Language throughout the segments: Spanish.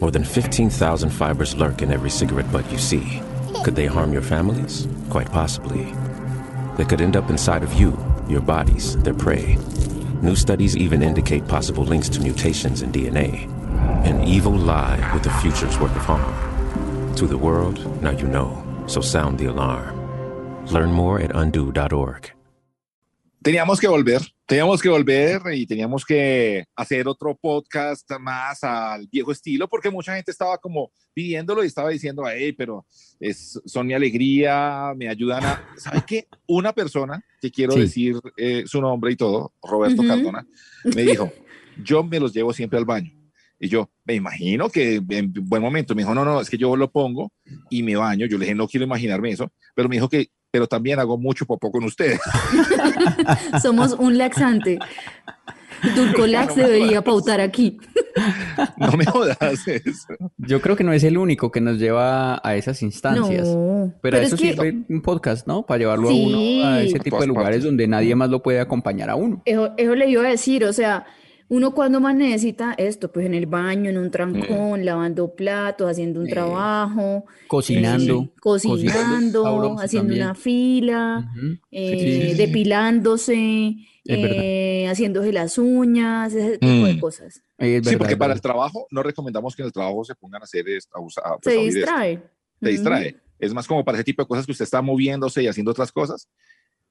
More than 15,000 fibers lurk in every cigarette butt you see. Could they harm your families? Quite possibly. They could end up inside of you, your bodies, their prey. New studies even indicate possible links to mutations in DNA. An evil lie with a future's worth of harm. To the world, now you know, so sound the alarm. Learn more at undo.org. Teníamos que volver, teníamos que volver y teníamos que hacer otro podcast más al viejo estilo, porque mucha gente estaba como pidiéndolo y estaba diciendo, hey, pero es, son mi alegría, me ayudan a... ¿Sabe qué? Una persona, que quiero Sí. decir eh, su nombre y todo, Roberto Cardona, me dijo, yo me los llevo siempre al baño. Y yo, me imagino que en buen momento me dijo, no, no, es que yo lo pongo y me baño. Yo le dije, no quiero imaginarme eso, pero me dijo que, pero también hago mucho popó con ustedes. Somos un laxante. Dulcolax debería pautar aquí. No me jodas eso. Yo creo que no es el único que nos lleva a esas instancias. No, Pero, pero eso es que- sirve un podcast, ¿no? Para llevarlo Sí. a uno a ese tipo de lugares donde nadie más lo puede acompañar a uno. Eso, eso le iba a decir, o sea, uno cuando más necesita esto, pues en el baño, en un Mm. trancón, lavando platos, haciendo un trabajo, Cocinando. eh, cocinando, sabroso haciendo también. una fila, Ujú. eh, sí. depilándose, Es verdad. eh, haciéndose las uñas, ese tipo de Mm. cosas. Es Sí, verdad, porque para verdad. el trabajo no recomendamos que en el trabajo se pongan a hacer esto, a usar, pues, Se a oír esto. distrae. Te distrae. Es más como para ese tipo de cosas que usted está moviéndose y haciendo otras cosas,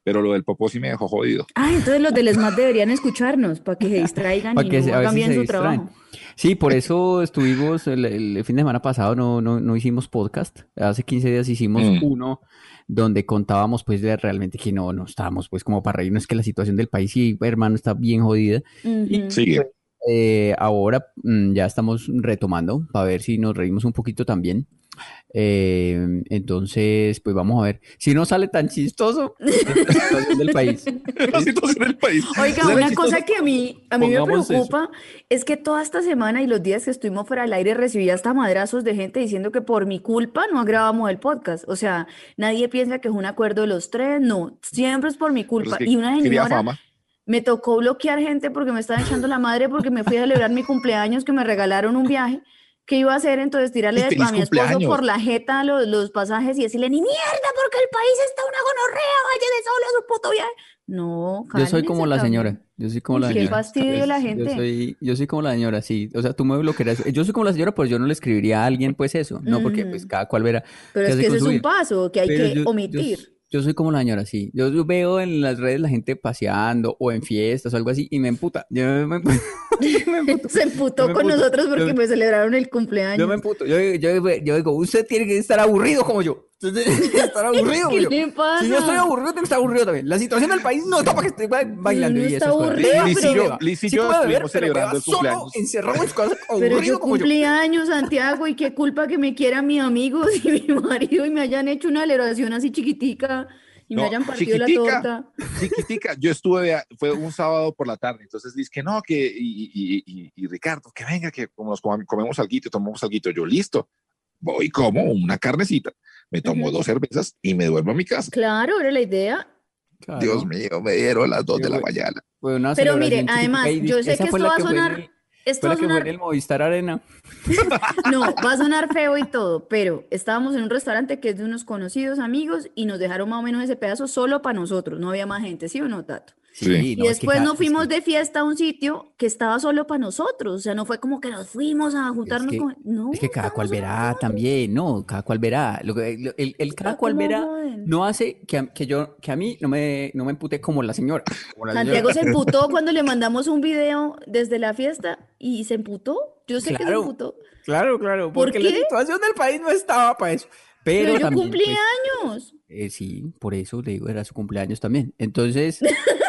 pero lo del popó sí me dejó jodido. Ah, entonces los del SMAT deberían escucharnos para que se distraigan Para y que no hagan si bien su distraen. trabajo. Sí, por eso estuvimos el, el fin de semana pasado, no, no, no hicimos podcast. Hace 15 días hicimos Mm. uno donde contábamos pues de realmente que no, no estábamos pues como para reírnos que la situación del país sí, hermano, está bien jodida. Ujú. Sigue. Eh, ahora mm, ya estamos retomando para ver si nos reímos un poquito también. Eh, entonces, pues vamos a ver. Si no sale tan chistoso, la situación del país. La situación del país. Oiga, ¿Sabe una chistoso? cosa que a mí, a mí me Pongamos eso. preocupa es que toda esta semana y los días que estuvimos fuera del aire recibí hasta madrazos de gente diciendo que por mi culpa no grabamos el podcast. O sea, nadie piensa que es un acuerdo de los tres, no, siempre es por mi culpa. es que Y una señora fama. me tocó bloquear gente porque me estaba echando la madre porque me fui a celebrar mi cumpleaños, que me regalaron un viaje. ¿Qué iba a hacer? Entonces tirarle ¡Y a mi esposo por la jeta los, los pasajes y decirle, ni mierda, porque el país está una gonorrea, vaya de solo a su puto viaje. No, Yo soy como la cabrón. señora. Yo soy como la qué señora. fastidio la Yo gente. soy, yo soy como la señora, sí. O sea, tú me bloquearás. Yo soy como la señora, pues yo no le escribiría a alguien, pues eso. No, porque pues cada cual verá Pero qué es que ese es un paso que hay Pero que yo, omitir. yo soy como la señora, sí. Yo, yo veo en las redes la gente paseando o en fiestas o algo así y me emputa. Yo me, yo. Se emputó Yo con nosotros porque Yo- me celebraron el Yo cumpleaños. me emputo. Yo, yo, yo digo, usted tiene que estar aburrido como yo. Que estar aburrido ¿Qué le pasa? Si yo estoy aburrido, tengo que estar aburrido también. La situación del país no está para que esté ba- bailando No y está cosas. aburrido, Liz y yo, Liz y Sí yo estuvimos pero celebrando el cumpleaños. encerrado en su casa, Pero yo aburrido como yo. cumpleaños, Santiago, y qué culpa que me quieran mis amigos y mi marido y me hayan hecho una celebración así chiquitica y me No, hayan partido la chiquitica. torta. Chiquitica, yo estuve, fue un sábado por la tarde, entonces dice que no, que, y, y, y, y Ricardo, que venga, que como nos com- comemos algo, tomamos algo, yo listo, voy como una carnecita, me tomo dos cervezas y me duermo a mi casa. Claro, era la idea. Claro. Dios mío, me dieron las dos Sí, de la mañana. Fue una Pero mire, además, yo sé que esto va a sonar, el- esto va a que fue en sonar, el Movistar Arena. no, va a sonar feo y todo, pero estábamos en un restaurante que es de unos conocidos amigos y nos dejaron más o menos ese pedazo solo para nosotros, no había más gente, ¿sí o no, Tato? Sí. Y no, es que después nos es fuimos que- de fiesta a un sitio que estaba solo para nosotros, o sea, no fue como que nos fuimos a juntarnos que- con... No, Es que cada cual verá también, no, cada cual verá. Lo que- lo- el, el cada ¿A cual verá no hace que a, que yo, que a mí no me, no me empute como la señora. como la Santiago se emputó cuando le mandamos un video desde la fiesta y se emputó. Yo sé que se emputó. Claro, claro, ¿Por porque la situación del país no estaba para eso. Pero, Pero yo también, cumplí pues, años. eh, sí, por eso le digo, era su cumpleaños también. Entonces,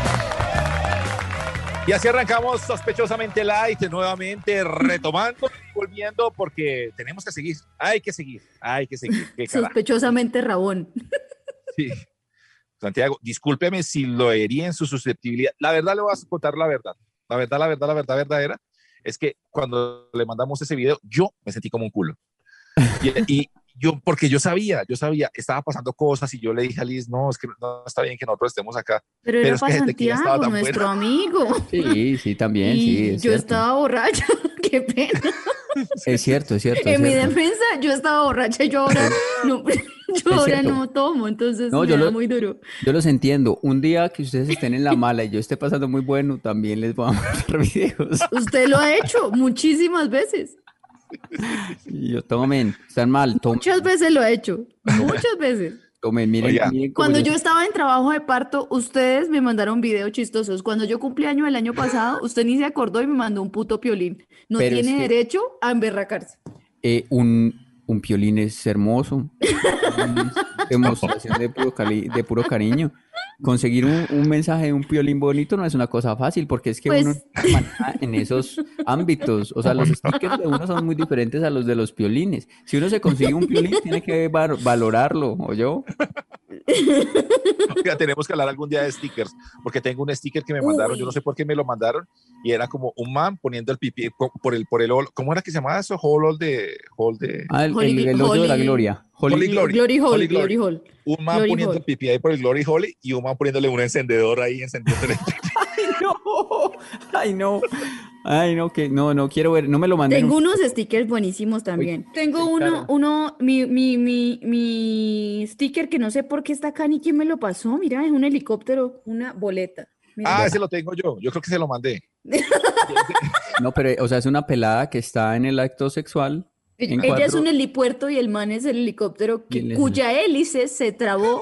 Y así arrancamos sospechosamente light, nuevamente retomando, volviendo, porque tenemos que seguir. Hay que seguir, hay que seguir. Sospechosamente Rabón. Sí. Santiago, discúlpeme si lo herí en su susceptibilidad. La verdad le voy a contar la verdad. La verdad, la verdad, la verdad verdadera es que cuando le mandamos ese video, yo me sentí como un culo. Y, y yo, porque yo sabía, yo sabía, estaba pasando cosas y yo le dije a Liz, no, es que no está bien que nosotros estemos acá. Pero Pero era es que para tequila estaba Santiago, tan nuestro amigo. Sí, sí, también, y sí, es yo cierto. estaba borracha. Qué pena. Es cierto, es cierto, es En mi cierto. defensa, yo estaba borracha y yo ahora no, yo ahora no tomo, entonces No, me yo da lo- muy duro. Yo los entiendo. Un día que ustedes estén en la mala y yo esté pasando muy bueno, también les voy a mandar videos. Usted lo ha hecho muchísimas veces. Y yo, tomen, están mal, tomen, Muchas veces lo ha hecho. Muchas veces. tomen, miren, Oiga, miren Cuando yo- yo estaba en trabajo de parto, ustedes me mandaron videos chistosos. Cuando yo cumplí año el año pasado, usted ni se acordó y me mandó un puto piolín. No Pero es tiene que- derecho a emberracarse. Eh, un, un piolín es hermoso. Demostración de puro, cali- de puro cariño. Conseguir un, un mensaje de un piolín bonito no es una cosa fácil porque es que Pues- uno en esos ámbitos. O sea, los stickers de uno son muy diferentes a los de los piolines. Si uno se consigue un piolín, tiene que valorarlo, ¿o yo? Oiga, tenemos que hablar algún día de stickers, porque tengo un sticker que me mandaron, yo no sé por qué me lo mandaron, y era como un man poniendo el pipí po- por el, por el, ¿cómo era que se llamaba eso? Hall de, hall de, Ah, el, Holy- el, el hoyo de la gloria. Holy- Holy Glory. Glory Hall, Holy Glory Hall. Un man Glory poniendo hole. el pipí ahí por el Glory Hole y un man poniéndole un encendedor ahí encendiéndole. no, ay no, ay no, que no, no quiero ver, no me lo manden. Tengo unos stickers buenísimos también. Tengo uno, cara. uno, mi, mi, mi, mi sticker que no sé por qué está acá ni quién me lo pasó. Mira, es un helicóptero, una boleta. Mira. ah, ese lo tengo yo, yo creo que se lo mandé. No, pero, o sea, es una pelada que está en el acto sexual. En Ella es un helipuerto y el man es el helicóptero que- cuya hélice se trabó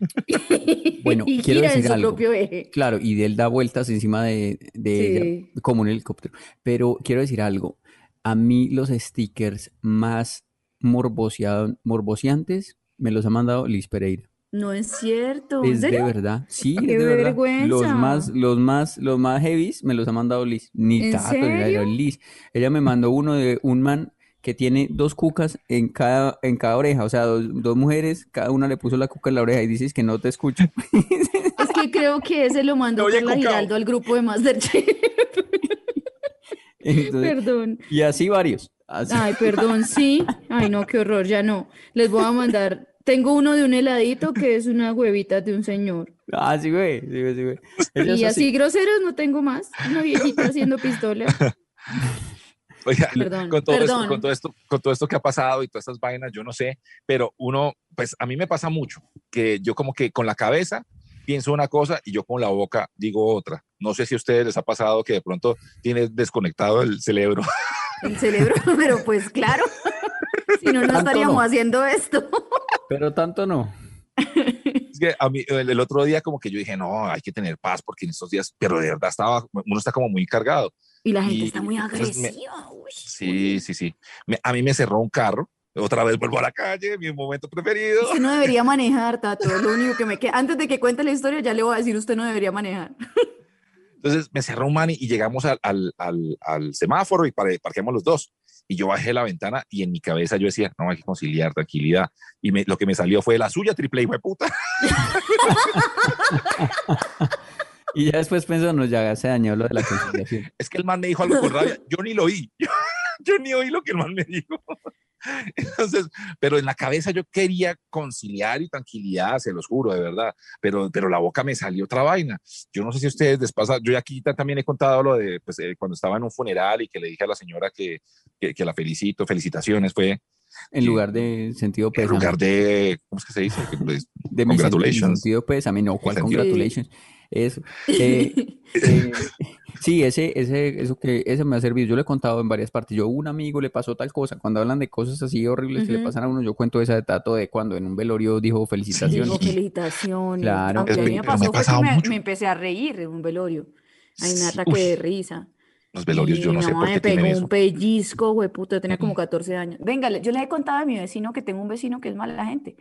Bueno, y quiero gira en decir su algo. propio eje. Claro, y él da vueltas encima de, de Sí. ella, como un helicóptero. Pero quiero decir algo. A mí los stickers más morboseantes me los ha mandado Liz Pereira. No es cierto. ¿En Es de verdad. Sí, es ¡Qué de verdad. vergüenza! Los más, los más, los más heavies me los ha mandado Liz. Ni ¿En Tato, serio? Liz. Ella me mandó uno de un man que tiene dos cucas en cada, en cada oreja. O sea, dos, dos mujeres, cada una le puso la cuca en la oreja y dices que no te escucho. Es que creo que ese lo mandó Carla Cucao. Giraldo al grupo de Masterchef. Entonces, Perdón. y así varios. Así. Ay, perdón, sí. Ay, no, qué horror, ya no. Les voy a mandar. Tengo uno de un heladito que es una huevita de un señor. Ah, sí, güey. Sí, güey, sí, Y así groseros no tengo más. Una viejita haciendo pistola. Oiga, Perdón, con todo, perdón. Esto, con, todo esto, con todo esto que ha pasado y todas estas vainas, yo no sé, pero uno, pues a mí me pasa mucho, que yo como que con la cabeza pienso una cosa y yo con la boca digo otra. No sé si a ustedes les ha pasado que de pronto tienes desconectado el cerebro. El cerebro, pero pues claro. Si no, no estaríamos no. haciendo esto. Pero tanto no. Es que a mí el, el otro día como que yo dije, no, hay que tener paz porque en estos días, pero de verdad estaba, uno está como muy cargado. Y la gente Y está muy me- agresiva. uy. Sí, sí, sí. Me- a mí me cerró un carro. Otra vez vuelvo a la calle, mi momento preferido. Usted no debería manejar, Tato. Lo único que me queda. Antes de que cuente la historia, ya le voy a decir, usted no debería manejar. Entonces me cerró un man y, y llegamos al, al, al, al semáforo y parqueamos los dos. Y yo bajé la ventana y en mi cabeza yo decía, no, hay que conciliar, tranquilidad. Y me- lo que me salió fue la suya, triple hijo de puta. Y ya después pensando, ya se dañó lo de la conciliación. Es que el man me dijo algo con rabia. Yo ni lo oí. Yo, ni oí lo que el man me dijo. Entonces, pero en la cabeza yo quería conciliar y tranquilidad, se los juro, de verdad. Pero, pero la boca me salió otra vaina. Yo no sé si ustedes les pasa. Yo aquí ta- también he contado lo de pues, eh, cuando estaba en un funeral y que le dije a la señora que, que, que la felicito, felicitaciones, fue. En lugar de sentido en pésame. lugar de, ¿cómo es que se dice? Pues, de sen- mi congratulations. sentido pésame, no, ¿cuál sentido- congratulations? Eso. Eh, eh, sí, ese, ese, eso que, ese me ha servido. Yo le he contado en varias partes. Yo, a un amigo le pasó tal cosa. Cuando hablan de cosas así horribles que le pasan a uno, yo cuento esa de Tato de cuando en un velorio dijo felicitaciones. Digo, felicitaciones. Claro. Aunque a mí me me pasó fue que me, me empecé a reír en un velorio. Hay un Sí, ataque uy. de risa. Los velorios, Y yo no mi sé mamá por me qué tienen pegó eso. un pellizco, güey, puta, yo tenía como 14 años. Venga, le- yo les he contado a mi vecino que tengo un vecino que es mala gente.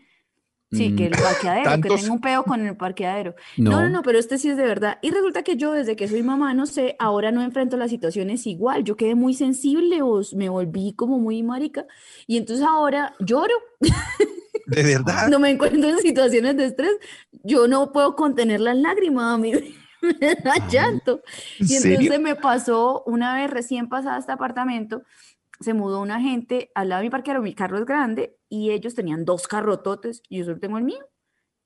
Sí, que el parqueadero, que ¿Tantos? tengo un peo con el parqueadero. No, No. no, no, pero este sí es de verdad. Y resulta que yo, desde que soy mamá, no sé, ahora no enfrento las situaciones igual. Yo quedé muy sensible o me volví como muy marica. Y entonces ahora lloro. De verdad. No me encuentro en situaciones de estrés. Yo no puedo contener las lágrimas, a mí me da llanto. ¿En Y serio? entonces me pasó una vez recién pasada este apartamento, se mudó una gente al lado de mi parqueadero, mi carro es grande y ellos tenían dos carrototes y yo solo tengo el mío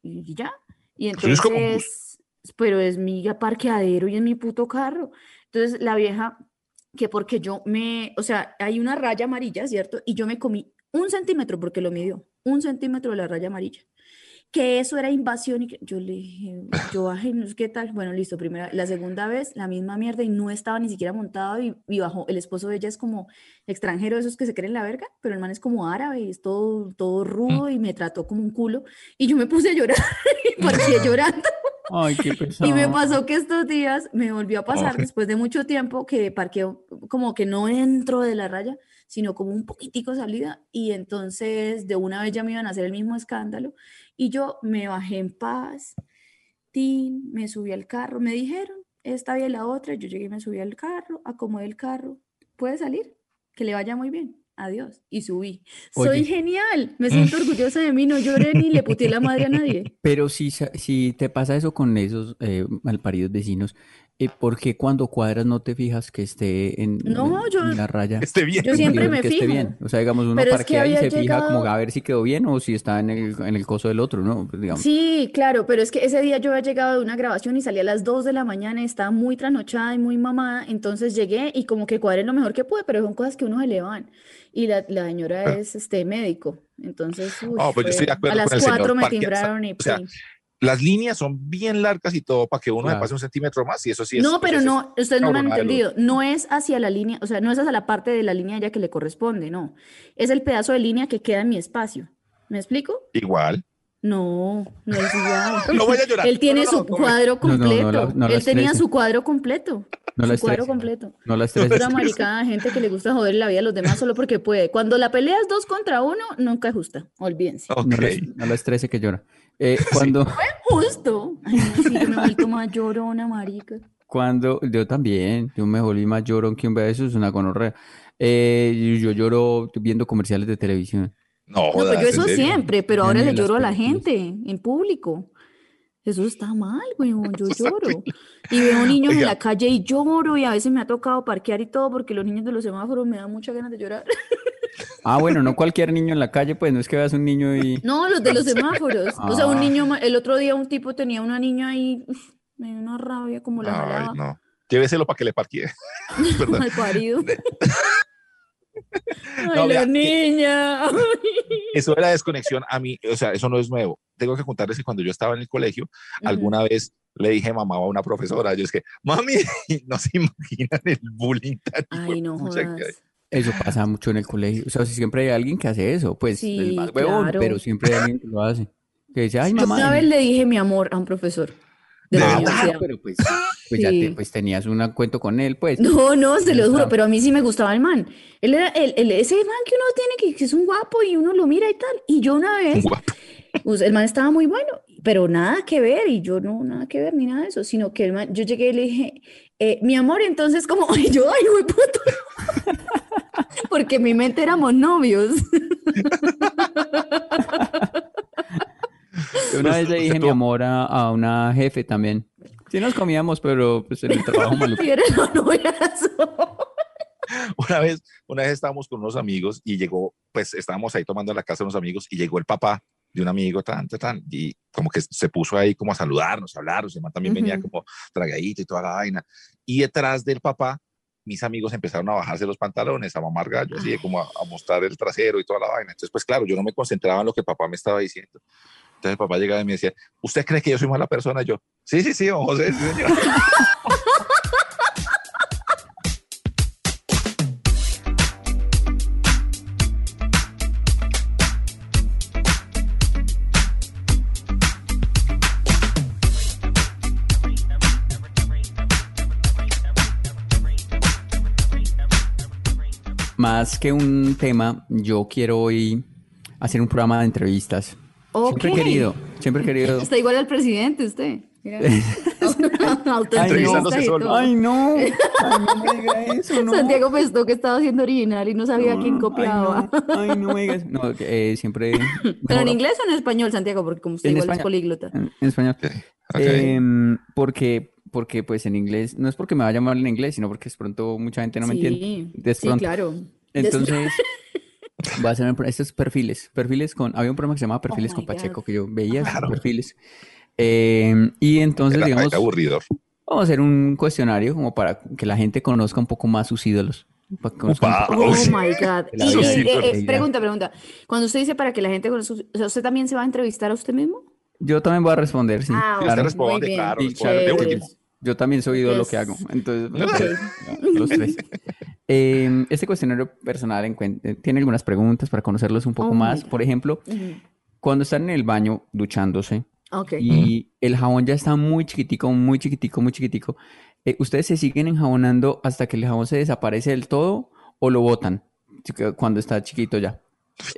y ya. Y Eso es como un bus. entonces, pero es mi parqueadero y es mi puto carro. Entonces la vieja, que porque yo me, o sea, hay una raya amarilla, ¿cierto? Y yo me comí un centímetro porque lo midió, un centímetro de la raya amarilla que eso era invasión y que yo le dije, yo bajé, no sé qué tal, bueno, listo, primera, la segunda vez, la misma mierda y no estaba ni siquiera montado y, y bajó, el esposo de ella es como extranjero, esos que se creen la verga, pero el man es como árabe y es todo, todo rudo y me trató como un culo y yo me puse a llorar y parqué llorando. Ay, qué pesado. Y me pasó que estos días me volvió a pasar después de mucho tiempo que parqueo como que no entro de la raya, sino como un poquitico salida y entonces de una vez ya me iban a hacer el mismo escándalo y yo me bajé en paz, tin, me subí al carro, me dijeron, esta vía y la otra, yo llegué y me subí al carro, acomodé el carro, ¿puede salir? Que le vaya muy bien. Adiós. Y subí. Soy genial. Me siento orgullosa de mí. No lloré ni le puteé la madre a nadie. Pero si, si te pasa eso con esos eh, malparidos vecinos, eh, ¿por qué cuando cuadras no te fijas que esté en, No, en- yo- en la raya? Esté bien. Yo siempre me que esté fijo. bien. O sea, digamos, uno Pero es que parquea y se fija como llegado- a ver si quedó bien o si está en el, en el coso del otro, ¿no? Pues, digamos. Sí, claro, pero es que ese día yo había llegado de una grabación y salí a las 2 de la mañana y estaba muy trasnochada y muy mamada, entonces llegué y como que cuadré lo mejor que pude, pero son cosas que uno se le van. Y la, la señora es este médico, entonces uy, Ah. Oh, pues yo estoy de fue- acuerdo a con las el señor 4 me timbraron y o sea. Las líneas son bien largas y todo para que uno Claro. me pase un centímetro más y eso sí es. No, pero es no, ustedes no me han los- entendido. No es hacia la línea, o sea, no es hacia la parte de la línea ya que le corresponde, no. Es el pedazo de línea que queda en mi espacio. ¿Me explico? Igual. No, no es igual. No vaya a llorar. Él tiene No, no, no, su no, no. cuadro No, no, no completo. la- no la Él tenía su cuadro completo. No la su cuadro estrese. completo. No la Es estreses. una maricada de gente que le gusta joder la vida a los demás solo porque puede. Cuando la pelea es dos contra uno, nunca es justa. Olvídense. Ok. No la, no la estrese que llora. Eh, cuando, Justo. Ay, no, sí, yo me he vuelto más llorona, marica. cuando, yo también, yo me volví más llorón que un beso, es una gonorrea. Eh, yo lloro viendo comerciales de televisión. No, No, pues jodas, yo ¿en eso serio? siempre, pero ahora le lloro a la gente en público. Eso está mal, weón, yo lloro. Y veo niños en la calle y lloro y a veces me ha tocado parquear y todo porque los niños de los semáforos me dan muchas ganas de llorar. Ah, bueno, no cualquier niño en la calle, pues no es que veas un niño y... No, los de los semáforos. O sea, un Ah. niño, el otro día un tipo tenía una niña ahí, me dio una rabia como la Ay, jalaba. no. Lléveselo para que le parquee. Perdón. Mal parido. Ay, No, la vea, niña. Eso de la desconexión, a mí, o sea, eso no es nuevo. Tengo que contarles que cuando yo estaba en el colegio, alguna vez le dije mamá a una profesora, yo es que, mami, no se imaginan el bullying tan Ay, no hijuepucha que hay". Eso pasa mucho en el colegio. O sea, si siempre hay alguien que hace eso, pues Sí, el más huevón, claro. pero siempre hay alguien que lo hace. Que dice, ay, Yo mamá. una vez le dije mi amor a un profesor universidad. pero pues, pues ya te, pues tenías un cuento con él, pues. No, no, se lo juro, pero a mí sí me gustaba el man. Él era el, el- ese man que uno tiene que, que es un guapo y uno lo mira y tal. Y yo una vez, pues, el man estaba muy bueno, pero nada que ver, y yo no, nada que ver ni nada de eso, sino que el man, yo llegué y le dije, eh, mi amor, entonces como, y yo, ay, güey, puto. Porque en mi mente éramos novios. Yo una vez le Usted dije mi amor a, a una jefe también. Sí nos comíamos, pero pues en el trabajo noviazo. Una vez, una vez estábamos con unos amigos y llegó, pues estábamos ahí tomando en la casa de unos amigos y llegó el papá de un amigo, tan, tan, tan, y como que se puso ahí como a saludarnos, a hablarnos, y man también venía Ujú. como tragadito y toda la vaina. Y detrás del papá mis amigos empezaron a bajarse los pantalones, a mamar gallo, así de como a, a mostrar el trasero y toda la vaina. Entonces, pues claro, yo no me concentraba en lo que papá me estaba diciendo. Entonces papá llegaba y me decía, ¿usted cree que yo soy mala persona? Y yo, sí, sí, sí, don José. sí, señor". Más que un tema, yo quiero hoy hacer un programa de entrevistas. Siempre he Ok. querido, siempre he querido. Está igual al presidente usted. Mira. Entrevistándose solo. Ay, no. Ay, no me diga eso, no. Santiago pensó que estaba haciendo original y no sabía quién copiaba. Ay, no, ay, no me digas. No, eh, siempre. ¿Pero en inglés o en español, Santiago? Porque como usted En igual es políglota. En, en español. Em, porque, porque, pues en inglés, no es porque me vaya mal en inglés, sino porque de pronto mucha gente no me entiende. Sí, De sí, pronto. claro. Entonces, voy a hacer estos perfiles. Perfiles con. Había un programa que se llamaba Perfiles Oh con my God. Pacheco que yo veía Claro. perfiles. Em, y entonces, Era, digamos, era aburridor. vamos a hacer un cuestionario como para que la gente conozca un poco más sus ídolos. Para que Oh my God. Y, eh, eh, pregunta, pregunta. Cuando usted dice para que la gente conozca, ¿usted también se va a entrevistar a usted mismo? Yo también voy a responder, sí. Ah, Sí, claro. usted responde, claro, responde último. Yo también soy ídolo lo que hago. Entonces, los tres. Eh, este cuestionario personal eh, tiene algunas preguntas para conocerlos un poco Oh más. Por ejemplo, cuando están en el baño duchándose y el jabón ya está muy chiquitico, muy chiquitico, muy chiquitico, eh, ¿ustedes se siguen enjabonando hasta que el jabón se desaparece del todo o lo botan cuando está chiquito ya?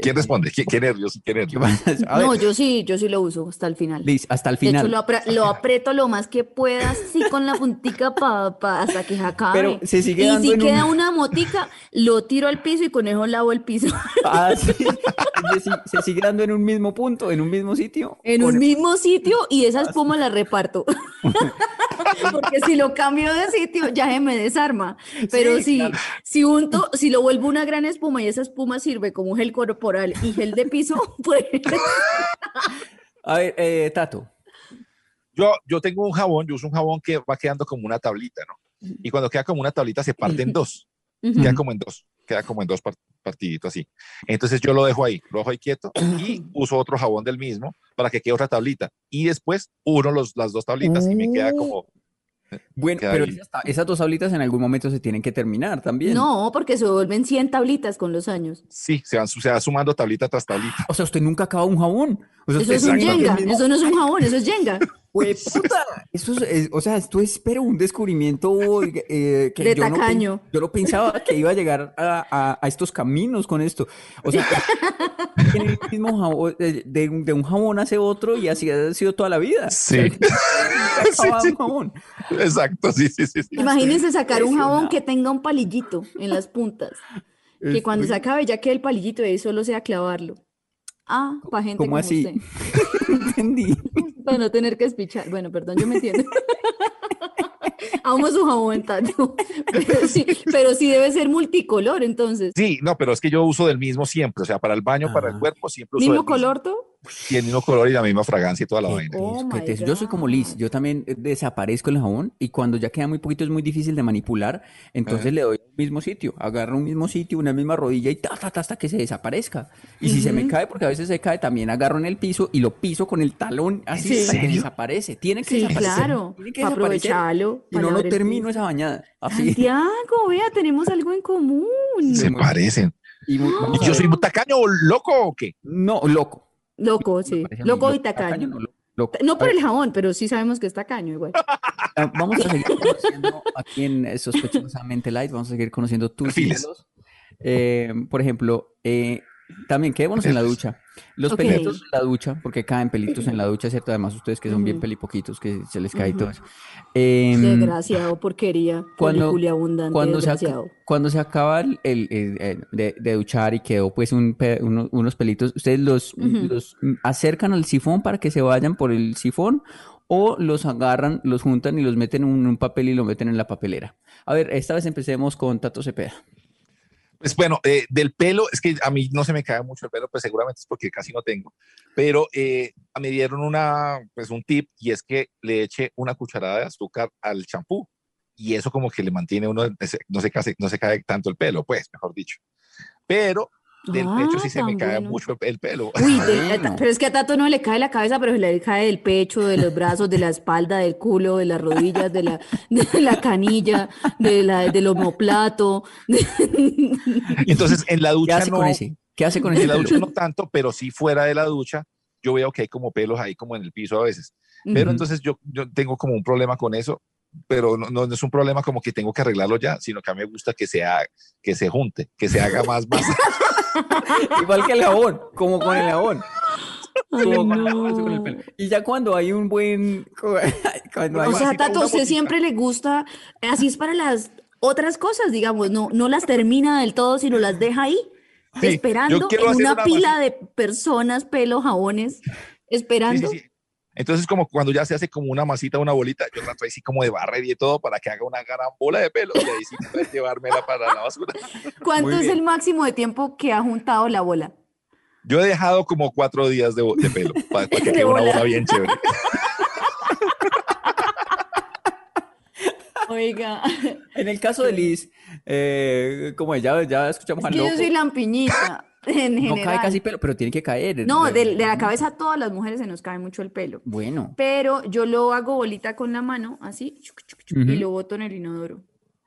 ¿Quién responde? ¿Qué, qué nervios? ¿Qué ¿Qué nervios? pasa? A ver, No, yo sí, yo sí lo uso hasta el final. Liz, hasta el De hecho, final. lo, apre- lo aprieto lo más que pueda, así con la puntica pa, pa- hasta que se acabe. Pero se sigue y dando si en queda un- una motica, lo tiro al piso y con eso lavo el piso. Ah, sí. Es se sigue dando en un mismo punto, en un mismo sitio. En un mismo sitio y esa espuma la reparto. Porque si lo cambio de sitio ya se me desarma. Pero Sí, si, claro. si unto, si lo vuelvo una gran espuma y esa espuma sirve como gel corporal y gel de piso, pues A ver, eh, Tato. Yo, yo tengo un jabón, yo uso un jabón que va quedando como una tablita, ¿no? Y cuando queda como una tablita se parte en dos, queda como en dos, queda como en dos par- partiditos así. Entonces yo lo dejo ahí, lo dejo ahí quieto y uso otro jabón del mismo para que quede otra tablita. Y después uno los, las dos tablitas y me queda como... Bueno, pero esas, dos tablitas en algún momento se tienen que terminar también. no, porque se vuelven 100 tablitas con los años. Sí, se, van, se va sumando tablita tras tablita. O sea, usted nunca acaba un jabón. O sea, Eso es un Jenga, eso no es un jabón, eso es Jenga. ¡Hueputa! Eso es, es- o sea, esto es, pero un descubrimiento eh, que De yo no, tacaño. yo no pensaba que iba a llegar a, a- a estos caminos con esto. O sea, en el mismo jabón, de, de un- de un jabón hace otro y así ha sido toda la vida. Sí. Jabón. Exacto, sí, sí, sí. Imagínense sacar un jabón que tenga un palillito en las puntas. Que Estoy- cuando se acabe ya quede el palillito y ahí solo sea clavarlo. Ah, para gente ¿Cómo como así? usted. Entendí. Para no tener que espichar. Bueno, perdón, yo me entiendo. Amo su jabón. Pero sí, pero sí debe ser multicolor, entonces. Sí, no, pero es que yo uso del mismo siempre, o sea, para el baño, para el Ah. cuerpo, siempre uso del ¿Mismo color, tú? Sí, el mismo color y la misma fragancia y toda la vaina. Oh teso. Yo soy como Liz, yo también eh, desaparezco el jabón y cuando ya queda muy poquito es muy difícil de manipular, entonces le doy al mismo sitio, agarro un mismo sitio, una misma rodilla y ta, ta, ta, hasta que se desaparezca. Y si se me cae, porque a veces se cae, también agarro en el piso y lo piso con el talón así desaparece. Tiene que Sí, desaparecer. claro. Tiene que Para desaparecer. aprovecharlo. Y no, el termino esa bañada. Así. Santiago, vea, tenemos algo en común. Se parecen. Y muy- ¿Y yo ver. soy un tacaño loco o qué? No, loco. Loco, sí. Loco y loco, tacaño. no, por el jabón, pero sí sabemos que es tacaño igual. Ah, Vamos a seguir conociendo aquí en eh, Sospechosamente Light, vamos a seguir conociendo tus ídolos. Eh, por ejemplo, eh, también quedémonos en la ducha. Los pelitos en la ducha, porque caen pelitos en la ducha, ¿cierto? Además, ustedes que son bien Ujú. pelipoquitos, que se les cae Ujú. todo eso. Em, Desgraciado, porquería. cuando, abundante, cuando, se, cuando se acaba el, el- el- el de, de duchar y quedó pues un uno- unos pelitos, ¿ustedes los, los acercan al sifón para que se vayan por el sifón o los agarran, los juntan y los meten en un, un papel y lo meten en la papelera? A ver, esta vez empecemos con Tato Cepeda. Pues bueno, eh, del pelo, es que a mí no se me cae mucho el pelo, pues seguramente es porque casi no tengo. Pero eh, me dieron una, pues un tip y es que le eche una cucharada de azúcar al champú y eso como que le mantiene uno, no se, case- no se cae tanto el pelo, pues, mejor dicho. Pero del Ah, pecho sí se me cae bueno. mucho el pelo. Uy, de- pero es que a Tato no le cae la cabeza, pero se le cae del pecho, de los brazos, de la espalda, del culo, de las rodillas, de la, de la canilla, de la, del omoplato. Entonces, en la ¿Qué ducha hace no, con ese? ¿Qué hace con ese en la ducha no tanto, pero sí fuera de la ducha, yo veo que hay como pelos ahí como en el piso a veces. Pero Ujú. entonces yo, yo tengo como un problema con eso, pero no, no es un problema como que tengo que arreglarlo ya, sino que a mí me gusta que se, haga- que se junte, que se haga más, más. Igual que el jabón, como con el jabón. Ay, Como con el pelo. Y ya cuando hay un buen... Cuando hay O sea, Tato, usted siempre le gusta, así es para las otras cosas, digamos, no, no las termina del todo, sino las deja ahí, Sí, esperando en una una pila de personas, pelos, jabones, Sí, esperando. sí, sí. Entonces, como cuando ya se hace como una masita, una bolita, yo trato así como de barrer y todo para que haga una gran bola de pelo y ahí sí puedes llevármela para la basura. ¿Cuánto Muy es bien. el máximo de tiempo que ha juntado la bola? Yo he dejado como cuatro días de, pelo para, que De quede una bola. bien chévere. Oiga, En el caso de Liz, eh, como ya, ya escuchamos es al que yo loco, soy lampiñita en no cae casi pelo, pero tiene que caer. No, de, de la cabeza a todas las mujeres se nos cae mucho el pelo. Bueno, Pero yo lo hago bolita con la mano, así, chuc, chuc, chuc, y lo boto en el inodoro.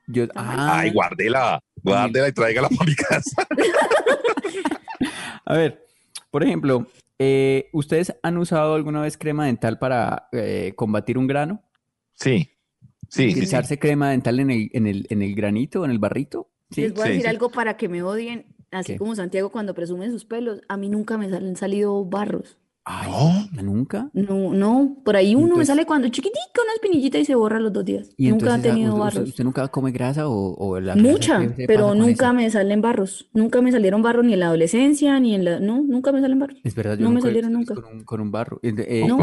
yo... Ah, Ay, guárdela, guárdela y tráigala para mi casa. a ver, por ejemplo, eh, ¿ustedes han usado alguna vez crema dental para eh, combatir un grano? Sí, sí, sí, sí. ¿Echarse crema dental en el, en el, en el granito, en el barrito? Sí. Les voy a Sí, decir sí. algo para que me odien, así ¿Qué? como Santiago cuando presume sus pelos. A mí nunca me salen salido barros. Ay, No. ¿nunca? No, no, por ahí uno me sale cuando chiquitica, una espinillita y se borra los dos días. Y Nunca ha entonces, tenido ¿usted- barros. ¿Usted nunca come grasa o, o la grasa Mucha, pero nunca eso? me salen barros. Nunca me salieron barros ni en la adolescencia, ni en la... No, nunca me salen barros. Es verdad, yo No me nunca he salieron nunca. Con un, con un barro. Eh, eh, No.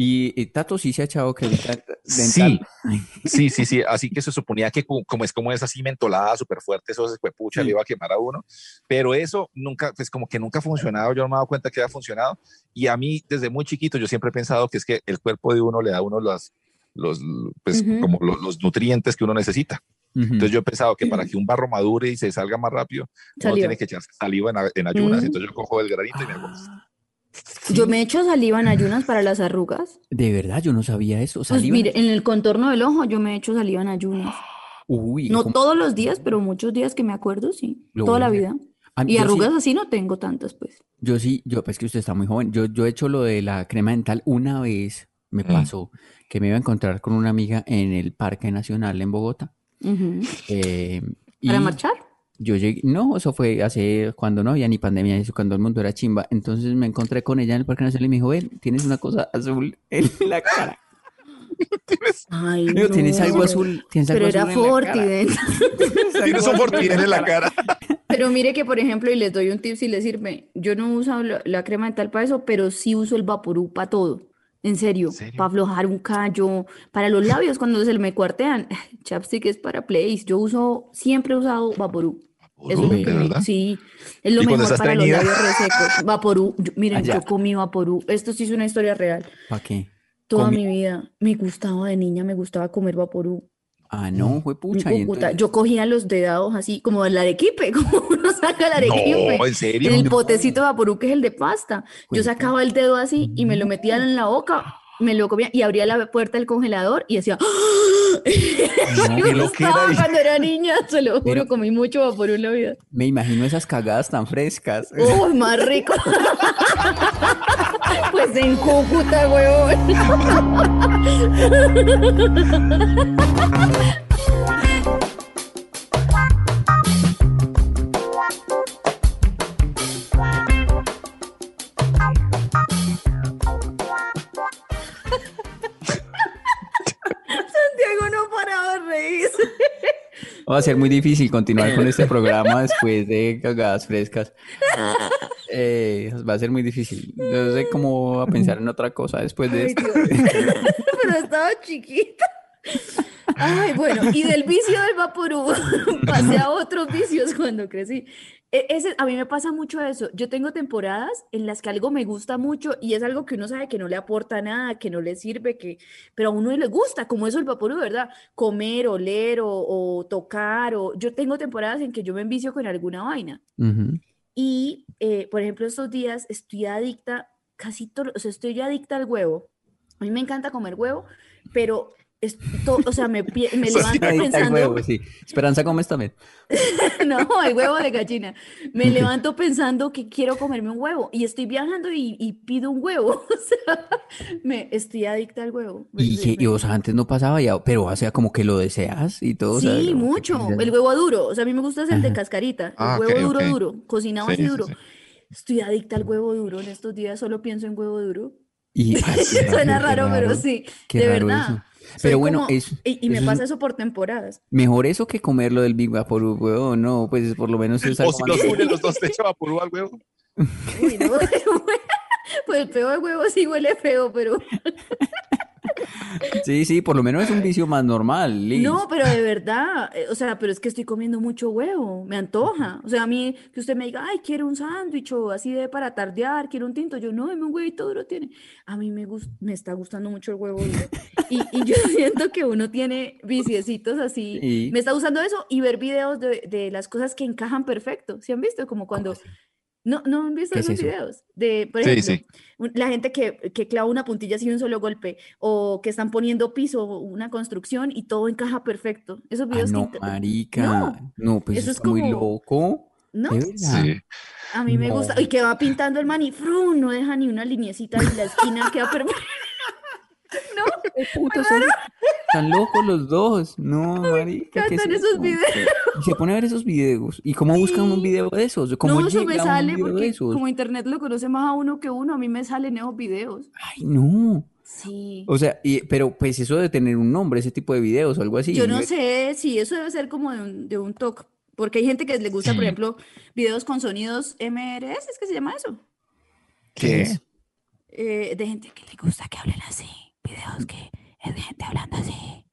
Y, y Tato sí se ha echado cremita dental. Sí, sí, sí, sí. Así que se suponía que co- como es como es así mentolada, súper fuerte, eso se pucha, Sí. le iba a quemar a uno. Pero eso nunca, pues como que nunca ha funcionado. Yo no me he dado cuenta que había funcionado. Y a mí, desde muy chiquito, yo siempre he pensado que es que el cuerpo de uno le da a uno los, los, pues Ujú. como los, los nutrientes que uno necesita. Entonces yo he pensado que para que un barro madure y se salga más rápido, uno Saliva. tiene que echarse saliva en, en ayunas. Mm. Entonces yo cojo el granito y me hago. Yo me echo saliva en ayunas para las arrugas. De verdad, yo no sabía eso. Pues Saliva. mire, en el contorno del ojo yo me echo saliva en ayunas. Uy, No todos los días, pero muchos días que me acuerdo, sí. Lo Toda la a vida. Y sí- arrugas así no tengo tantas, pues. Yo sí, yo, pues que usted está muy joven. Yo, yo he hecho lo de la crema dental una vez. Me Mm. pasó que me iba a encontrar con una amiga en el Parque Nacional en Bogotá. Eh, ¿Para y marchar? Yo llegué, no, eso fue hace cuando no había ni pandemia, eso cuando el mundo era chimba. Entonces me encontré con ella en el Parque Nacional y me dijo, ven, tienes una cosa azul en la cara. Ay, tienes algo no. azul, tienes algo Pero era azul en la cara". Fortident. Tienes un en la cara. Pero mire que, por ejemplo, y les doy un tip si les sirve, yo no uso la, la crema dental para eso, pero sí uso el Vaporú para todo. En serio, ¿En serio? para aflojar un callo, para los labios cuando se me cuartean. Chapstick es para place. Yo uso, siempre he usado Vaporú. Eso es lo ¿De que me- verdad? sí, es lo ¿Y cuando mejor para los labios resecos. Vaporú, yo- miren, Allá. yo comí Vaporú. Esto sí es una historia real. ¿Para qué? Toda Comi- mi vida me gustaba de niña, me gustaba comer Vaporú. Ah, no, fue En pucha. entonces- yo cogía los dedados así, como el arequipe, como uno saca el arequipe. No, en serio. En el No. potecito de vaporú, que es el de pasta. Yo Cuenta. sacaba el dedo así y me lo metía en la boca, me lo comía y abría la puerta del congelador y decía. No, me gustaba cuando era niña, se lo juro, Pero- comí mucho vaporú en la vida. Me imagino esas cagadas tan frescas. ¡Uy, más rico! pues en Cúcuta, huevón. Va a ser muy difícil continuar con este programa después de cagadas frescas. Eh, va a ser muy difícil. No sé cómo va a pensar en otra cosa después de Ay, esto. Dios. Pero estaba chiquita. Ay, bueno, y del vicio del vaporú pasé a otros vicios cuando crecí. E- Ese, a mí me pasa mucho eso. Yo tengo temporadas en las que algo me gusta mucho y es algo que uno sabe que no le aporta nada, que no le sirve, que, pero a uno le gusta, como eso el vaporú, ¿verdad? Comer, oler o, o tocar. O... Yo tengo temporadas en que yo me envicio con alguna vaina. Y, eh, por ejemplo, estos días estoy adicta, casi todo, o sea, estoy ya adicta al huevo. A mí me encanta comer huevo, pero, es to- o sea, me, me levanto al pensando, huevo, sí. Esperanza también. no, el huevo de gallina. Me levanto pensando que quiero comerme un huevo y estoy viajando y, y pido un huevo. O sea, me estoy adicta al huevo. Y, me- que, y, o sea, antes no pasaba ya, pero o sea, como que lo deseas y todo. o sea, Sí, como que mucho. El huevo duro. O sea, a mí me gusta es el de cascarita. El Ah, huevo ok, duro, ok. duro. Cocinado Sí, así sí, duro. sí. Estoy adicta al huevo duro en estos días. Solo pienso en huevo duro. Y, ay, qué Suena qué raro, pero sí, qué de raro verdad. eso. Pero bueno, como- es- y, y me eso pasa eso por temporadas. Mejor eso que comerlo del Big Vaporú, huevón, no, pues por lo menos es O si los unen los dos te echa vaporú al huevo. Uy, no, pues el peo de huevo sí huele feo, pero Sí, sí, por lo menos es un vicio más normal, Liz. no, pero de verdad, eh, o sea, pero es que estoy comiendo mucho huevo, me antoja. O sea, a mí que usted me diga, ay, quiero un sándwich o así de para tardear, quiero un tinto, yo no, deme un huevito duro tiene. A mí me gus- me está gustando mucho el huevo duro. Y, y yo siento que uno tiene viciecitos así. Sí. Me está gustando eso y ver videos de, de las cosas que encajan perfecto. ¿Sí han visto? Como cuando No, no han visto ¿Qué es esos eso? videos de, por ejemplo, sí. la gente que, que clava una puntilla así de un solo golpe o que están poniendo piso, una construcción y todo encaja perfecto. Esos Ah, videos que no, marica. No, No, pues eso es está muy loco. ¿no? A mí me gusta. No. Y que va pintando el man y ¡frum! no deja ni una lineecita y la esquina queda perfecta. Puta, son tan locos los dos. No, marica, ¿qué es esos eso? videos. Y se pone a ver esos videos. ¿Y cómo buscan un video de esos? ¿Cómo No, eso me sale porque esos? como internet lo conoce más a uno que uno, a mí me salen esos videos. Ay, no. Sí. O sea, y- pero pues eso de tener un nombre, ese tipo de videos o algo así. Yo no sé si eso debe ser como de un, de un TOC, porque hay gente que le gusta, por ejemplo, videos con sonidos MRS, ¿es que se llama eso? ¿Qué? es? Eh, de gente que le gusta que hablen así, videos que de gente hablando así.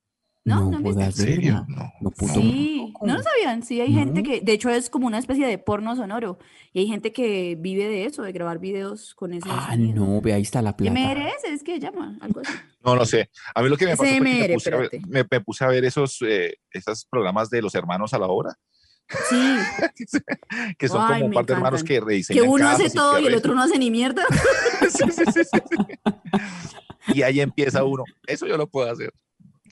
¿No? ¿No han visto? jodas, ¿En ¿de serio? No. No, puto Sí, loco. ¿no lo sabían? Sí, hay gente No. que, de hecho, es como una especie de porno sonoro, y hay gente que vive de eso, de grabar videos con ese Ah, sonido. no, ve, ahí está la plata. MRS es que llama, algo así. No, no sé. A mí lo que me pasó fue que me puse a ver, me, me puse a ver esos, eh, esos programas de los hermanos a la hora, Sí, que son Ay, como un par de hermanos que rediseñan que uno hace y todo y el otro no hace ni mierda. Sí, sí, sí, sí, sí. Y ahí empieza uno. Eso yo lo puedo hacer.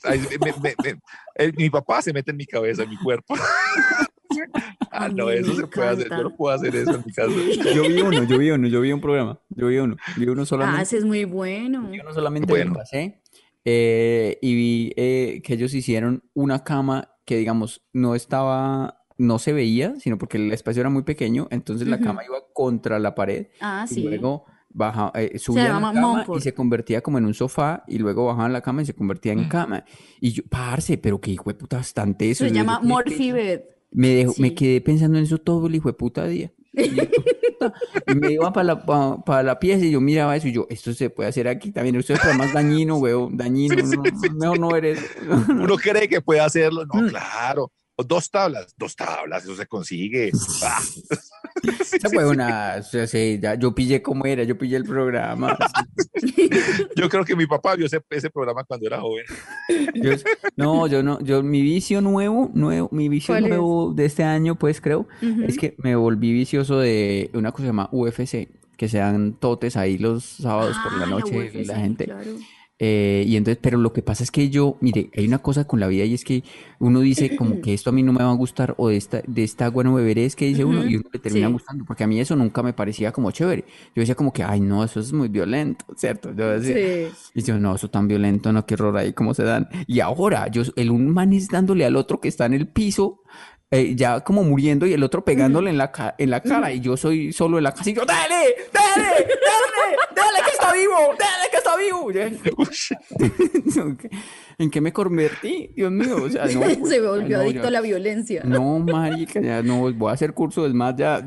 Me- me- me- el- mi papá se mete en mi cabeza, en mi cuerpo. ah, no, eso se puede hacer. Yo no puedo hacer eso en mi casa. Yo vi uno, yo vi uno, yo vi un programa. Yo vi uno. Vi uno Ah, solamente. ese es muy bueno. Yo no solamente Bueno. me pasé eh, y vi eh, que ellos hicieron una cama que, digamos, no estaba, no se veía, sino porque el espacio era muy pequeño, entonces la Ujú. cama iba contra la pared Ah, y sí. luego baja, eh, subían la cama y se convertía como en un sofá y luego bajaban la cama y se convertía en cama. Y yo, parce, pero qué hijo de puta bastante eso. Se Yo llama dije, ¿qué- Morphy qué- Bed. Me, dejó- me Sí. quedé pensando en eso todo el hijo de puta día. Y yo, puta, y me iba para la, pa- para la pieza y yo miraba eso y yo, esto se puede hacer aquí también. Esto es para más dañino, weón, dañino. Sí, sí, no, sí, mejor no ver eso. Uno cree que puede hacerlo. No, Mm. claro. Dos tablas, dos tablas, eso se consigue. Ah. Esa fue una, o sea, sí, ya, yo pillé cómo era, yo pillé el programa. Yo creo que mi papá vio ese, ese programa cuando era joven. Yo- no, yo no, yo, mi vicio nuevo, nuevo, mi vicio nuevo de este año, pues creo, es que me volví vicioso de una cosa que se llama UFC, que se dan totes ahí los sábados por la Ah, noche, UFC, la gente. claro. Eh, y entonces, pero lo que pasa es que yo, mire, hay una cosa con la vida y es que uno dice como que esto a mí no me va a gustar o de esta, de esta agua no beberé, es que dice uno y uno le termina sí. gustando, porque a mí eso nunca me parecía como chévere. Yo decía como que, ay, no, eso es muy violento, ¿cierto? Yo decía, Sí. y yo, no, eso tan violento, no, qué horror ahí, cómo se dan. Y ahora, yo, el un man es dándole al otro que está en el piso, eh, ya como muriendo, y el otro pegándole en la, ca- en la cara, y yo soy solo en la casa, y yo, dale, dale, dale, dale que está vivo, dale que está vivo. ¿En qué me convertí? Dios mío, o sea, no. Se volvió no, adicto a la violencia. No, marica, ya no, voy a hacer curso del más ya.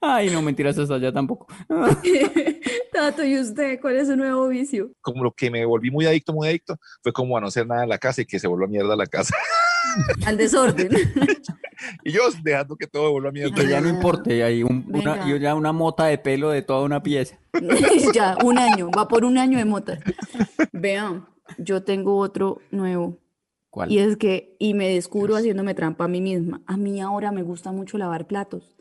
Ay, no, mentiras, hasta allá tampoco. Tato, ¿y usted cuál es su nuevo vicio? Como lo que me volví muy adicto, muy adicto, fue como a no hacer nada en la casa y que se volvió mierda la casa. Al desorden. y yo dejando que todo vuelva a mierda. Que ya no importa, y hay un- una, ya una mota de pelo de toda una pieza. ya, un año, va por un año de motas. Vean, yo tengo otro nuevo. ¿Cuál? Y es que, y me descubro haciéndome trampa a mí misma. A mí ahora me gusta mucho lavar platos,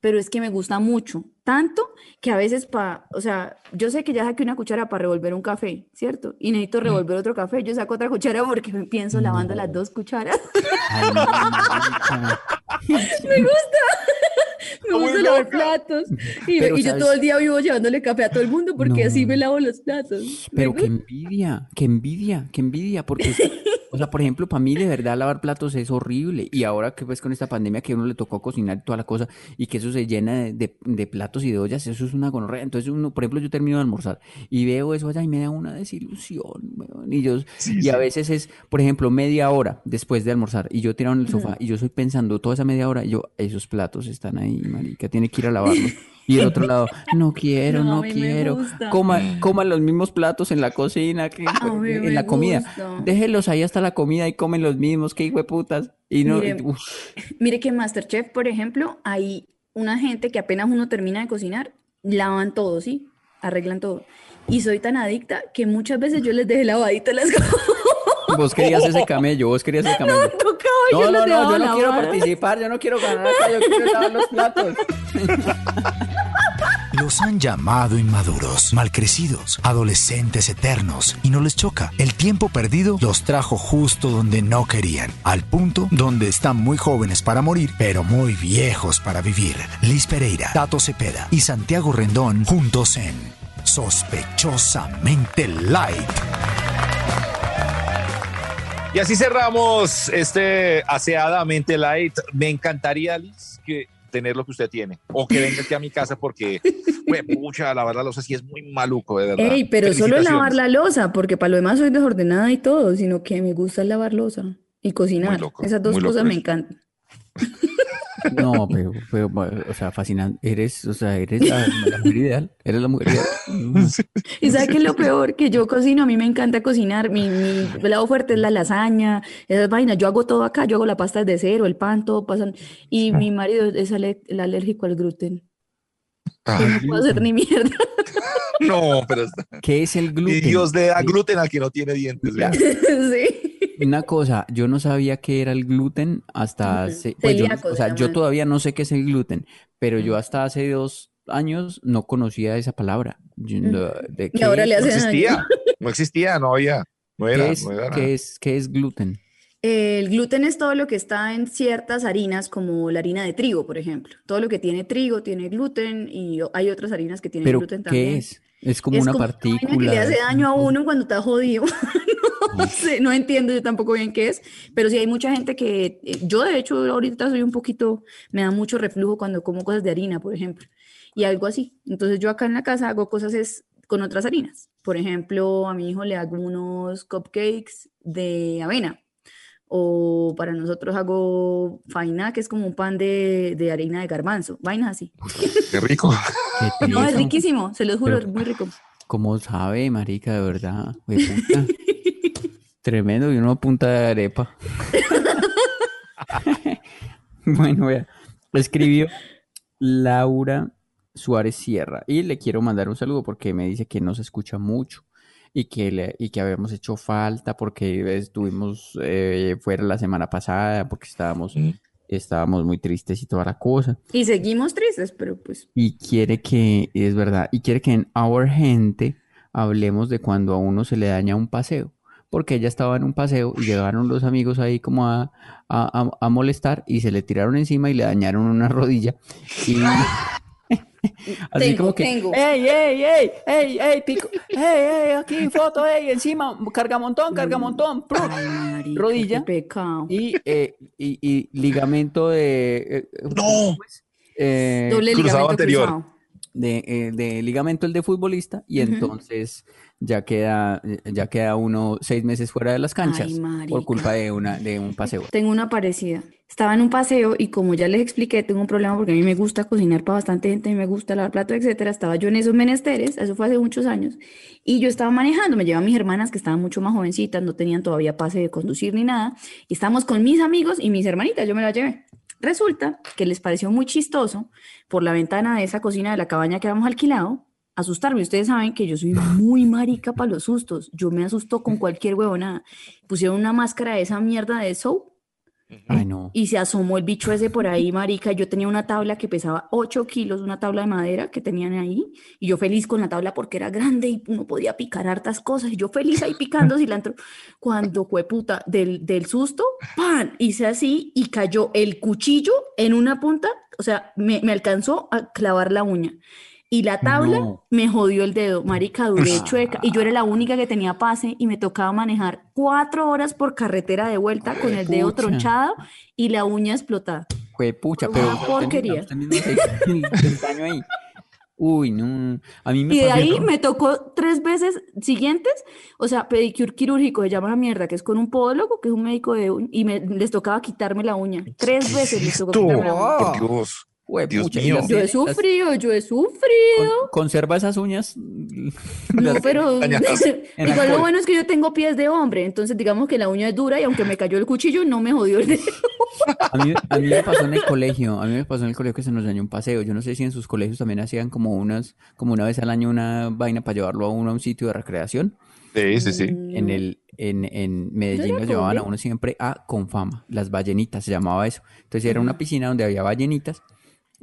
pero es que me gusta mucho, tanto que a veces para, o sea, yo sé que ya saqué una cuchara para revolver un café, ¿cierto? Y necesito revolver otro café, yo saco otra cuchara porque me pienso lavando las dos cucharas. Ay, no, marica. me gusta, me gusta lavar platos. Y, Pero, y yo todo el día vivo llevándole café a todo el mundo porque así me lavo los platos. Pero qué envidia, qué envidia, qué envidia, porque, o sea, por ejemplo, para mí de verdad lavar platos es horrible. Y ahora que pues con esta pandemia que a uno le tocó cocinar y toda la cosa y que eso se llena de, de- de platos y de ollas, eso es una gonorrea. Entonces uno, por ejemplo, yo termino de almorzar y veo eso allá y me da una desilusión, weón. Y yo, Sí, y a veces es, por ejemplo, media hora después de almorzar y yo tirado en el sofá y yo estoy pensando toda esa media hora, y yo, esos platos están ahí, marica, tiene que ir a lavarlos. Y el otro lado, no quiero, No, no, quiero. Coma, coman los mismos platos en la cocina, que en la comida. gusta. Déjenlos ahí hasta la comida y comen los mismos, que hijo de putas. Y no, Mire, que en Masterchef, por ejemplo, hay una gente que apenas uno termina de cocinar, lavan todo, ¿sí? Arreglan todo. Y soy tan adicta que muchas veces yo les dejé lavaditas las cosas. vos querías ese camello, vos querías ese camello. No, yo no, les no, dejaba yo no quiero participar, yo no quiero ganar acá, yo quiero lavar los platos. Los han llamado inmaduros, malcrecidos, adolescentes eternos, y no les choca. El tiempo perdido los trajo justo donde no querían, al punto donde están muy jóvenes para morir, pero muy viejos para vivir. Liz Pereira, Tato Cepeda y Santiago Rendón juntos en Sospechosamente Light. Y así cerramos este aseadamente light. Me encantaría, Liz, que tener lo que usted tiene. O que venga aquí a mi casa porque, güey, pucha, lavar la losa sí es muy maluco, de verdad. Ey, pero solo lavar la losa, porque para lo demás soy desordenada y todo, sino que me gusta lavar losa y cocinar. loco, Esas dos cosas me encantan. No, pero, pero, o sea, fascinante. Eres, o sea, eres la, la mujer ideal. Eres la mujer ideal. ¿Y sabes qué es lo peor? Que yo cocino, a mí me encanta cocinar. Mi, mi lado fuerte es la lasaña, esas vainas. Yo hago todo acá, yo hago la pasta desde cero, el pan, todo pasan. Y mi marido es ale- el alérgico al gluten. Ah, no puedo hacer ni mierda. no, pero ¿Qué es el y gluten? Dios le da gluten al que no tiene dientes. Sí. Una cosa, yo no sabía qué era el gluten hasta hace, pues yo, o se sea, yo todavía no sé qué es el gluten, pero yo hasta hace dos años no conocía esa palabra. Yo no- ¿de Y ahora qué- le No hace daño. existía, no existía, no había. No era, ¿Qué es, no era qué es, qué es gluten? El gluten es todo lo que está en ciertas harinas, como la harina de trigo, por ejemplo. Todo lo que tiene trigo tiene gluten y hay otras harinas que tienen ¿Pero gluten qué también. es? Es como Es una como partícula. que le hace daño a una uno cuando está jodido. No sé, no entiendo yo tampoco bien qué es, pero sí hay mucha gente que, eh, yo de hecho ahorita soy un poquito, me da mucho reflujo cuando como cosas de harina, por ejemplo, y algo así. Entonces yo acá en la casa hago cosas es con otras harinas. Por ejemplo, a mi hijo le hago unos cupcakes de avena. O para nosotros hago faina, que es como un pan de, de harina de garbanzo, vainas así. Qué rico. Qué No, es riquísimo, se los juro, Pero- es muy rico. ¿Cómo sabe, marica, de verdad? Tremendo, y uno a punta de arepa. Bueno, vea, escribió Laura Suárez Sierra y le quiero mandar un saludo porque me dice que no se escucha mucho y que, le, y que habíamos hecho falta porque estuvimos eh, fuera la semana pasada porque estábamos. Estábamos muy tristes y toda la cosa. Y seguimos tristes, pero pues Y quiere que, es verdad, y quiere que en Our Gente hablemos de cuando a uno se le daña un paseo. Porque ella estaba en un paseo y llegaron los amigos ahí como a, a- a- a molestar y se le tiraron encima y le dañaron una rodilla. Y así Tengo, como que, tengo. ¡ey, ey, ey! ¡ey, ey, pico! ¡ey, ey! Aquí foto, ¡ey! Encima, cargamontón, cargamontón. marica, rodilla pecado. Y, eh, y, y ligamento de... eh, No. ¿cómo es? Eh, Doble cruzado ligamento anterior. cruzado. De, eh, de ligamento el de futbolista y entonces ya queda, ya queda uno seis meses fuera de las canchas Ay, por culpa de una, de un paseo. Tengo una parecida. Estaba en un paseo y como ya les expliqué, tengo un problema porque a mí me gusta cocinar para bastante gente, a mí me gusta lavar platos, etcétera. Estaba yo en esos menesteres, eso fue hace muchos años, y yo estaba manejando, me llevaban mis hermanas que estaban mucho más jovencitas, no tenían todavía pase de conducir ni nada, y estábamos con mis amigos y mis hermanitas, yo me las llevé. Resulta que les pareció muy chistoso por la ventana de esa cocina de la cabaña que habíamos alquilado asustarme. Ustedes saben que yo soy muy marica para los sustos. Yo me asusto con cualquier huevonada. Pusieron una máscara de esa mierda de soap Ay, no. y se asomó el bicho ese por ahí, marica. Yo tenía una tabla que pesaba 8 kilos, una tabla de madera que tenían ahí. Y yo feliz con la tabla porque era grande y uno podía picar hartas cosas. Y yo feliz ahí picando cilantro. Cuando fue puta del, del susto, ¡pan! Hice así y cayó el cuchillo en una punta. O sea, me, me alcanzó a clavar la uña. Y la tabla No. me jodió el dedo, marica, duré chueca. Y yo era la única que tenía pase y me tocaba manejar cuatro horas por carretera de vuelta con el dedo Pucha. tronchado y la uña explotada. Fue pucha, Una pero misma- porquería. ahí. Uy, no. A mí me Y de ahí me tocó tres veces siguientes, o sea, pedicure quirúrgico, se llama la mierda, que es con un podólogo, que es un médico de uñ- y me, les tocaba quitarme la uña. Tres veces les tocó quitarme la uña. Por Dios. Fue Dios pucha, y mío. las Yo he sufrido, yo he sufrido. con- conserva esas uñas. No, pero igual lo bueno es que yo tengo pies de hombre, entonces digamos que la uña es dura y aunque me cayó el cuchillo no me jodió el dedo. A mí, a mí me pasó en el colegio, a mí me pasó en el colegio que se nos dañó un paseo. Yo no sé si en sus colegios también hacían como unas, como una vez al año una vaina para llevarlo a uno a un sitio de recreación. Sí, sí, sí. En el, en, en Medellín lo llevaban a uno siempre a Confama, las ballenitas se llamaba eso. Entonces era una piscina donde había ballenitas,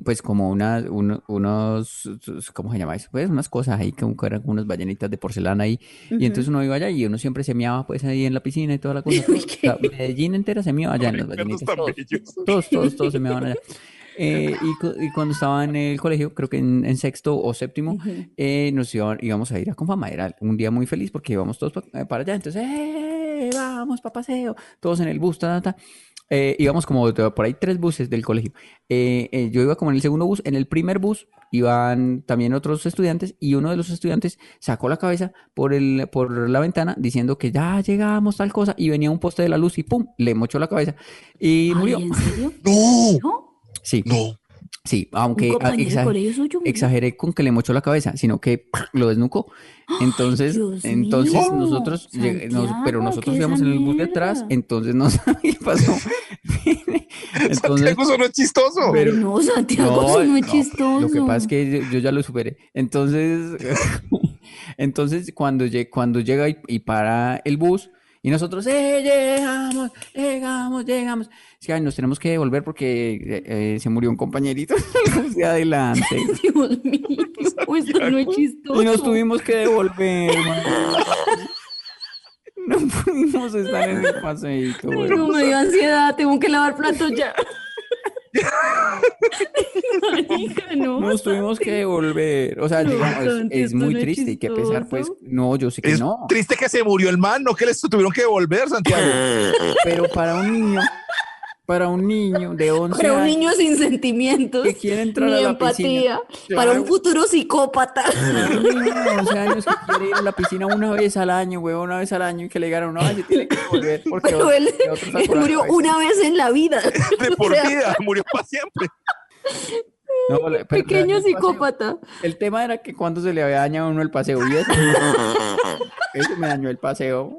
pues como unas, uno- unos, ¿cómo se llama eso? Pues unas cosas ahí, como que eran unas ballenitas de porcelana ahí. Y entonces uno iba allá y uno siempre se meaba pues ahí en la piscina y toda la cosa. Uy, O sea, Medellín entera se meaba allá en las ballenitas. Todos, todos, todos, todos se meaban allá. Eh, y, y cuando estaba en el colegio, creo que en, en sexto o séptimo, eh, nos iba- íbamos a ir a Confama. Era un día muy feliz porque íbamos todos pa- eh, para allá. Entonces, ¡eh! Vamos para paseo. Todos en el bus, ta, ta, ta. Eh, íbamos como por ahí tres buses del colegio. Eh, eh, yo iba como en el segundo bus. En el primer bus iban también otros estudiantes y uno de los estudiantes sacó la cabeza por, el, por la ventana diciendo que ya llegamos, tal cosa. Y venía un poste de la luz y ¡pum! Le mochó la cabeza y murió. ¿en serio? No, ¿No? Sí, no. Sí, ¿Un aunque ah, exageré con que le mochó la cabeza, sino que lo desnucó. Entonces, Dios entonces mío, nosotros, lleg- nos- pero nosotros ¿qué íbamos en el bus detrás, entonces no sabía qué pasó. Entonces, Santiago, eso no es chistoso. Ay, no, Santiago, no, eso no es no, chistoso. Lo que pasa es que yo, yo ya lo superé. Entonces, entonces cuando, lle- cuando llega y, y para el bus y nosotros, ¡eh, llegamos, llegamos, llegamos! Es que ay, nos tenemos que devolver porque eh, eh, se murió un compañerito de adelante. Dios mío, esto no es chistoso. Y nos tuvimos que devolver. No pudimos estar en el paseíto, Ay, no, me dio ansiedad, tengo que lavar platos ya. No. Nos tuvimos que devolver. O sea, No, digamos, es- muy triste y que pesar, pues, no, yo sé que Es no. triste que se murió el man, no que les tuvieron que devolver, Santiago. Pero para un niño, para un niño de 11 Para un años niño sin sentimientos, que quiere entrar ni a la empatía, piscina. para un futuro psicópata. Un niño de 11 años que quiere ir a la piscina una vez al año, güey, una vez al año y que le digan, no, se tiene que volver porque Pero otro- él, otro murió cabeza. una vez en la vida. De por O sea, vida, murió para siempre. No, pero Pequeño dañó el paseo. psicópata. El tema era que cuando se le había dañado a uno el paseo y eso, eso me dañó el paseo.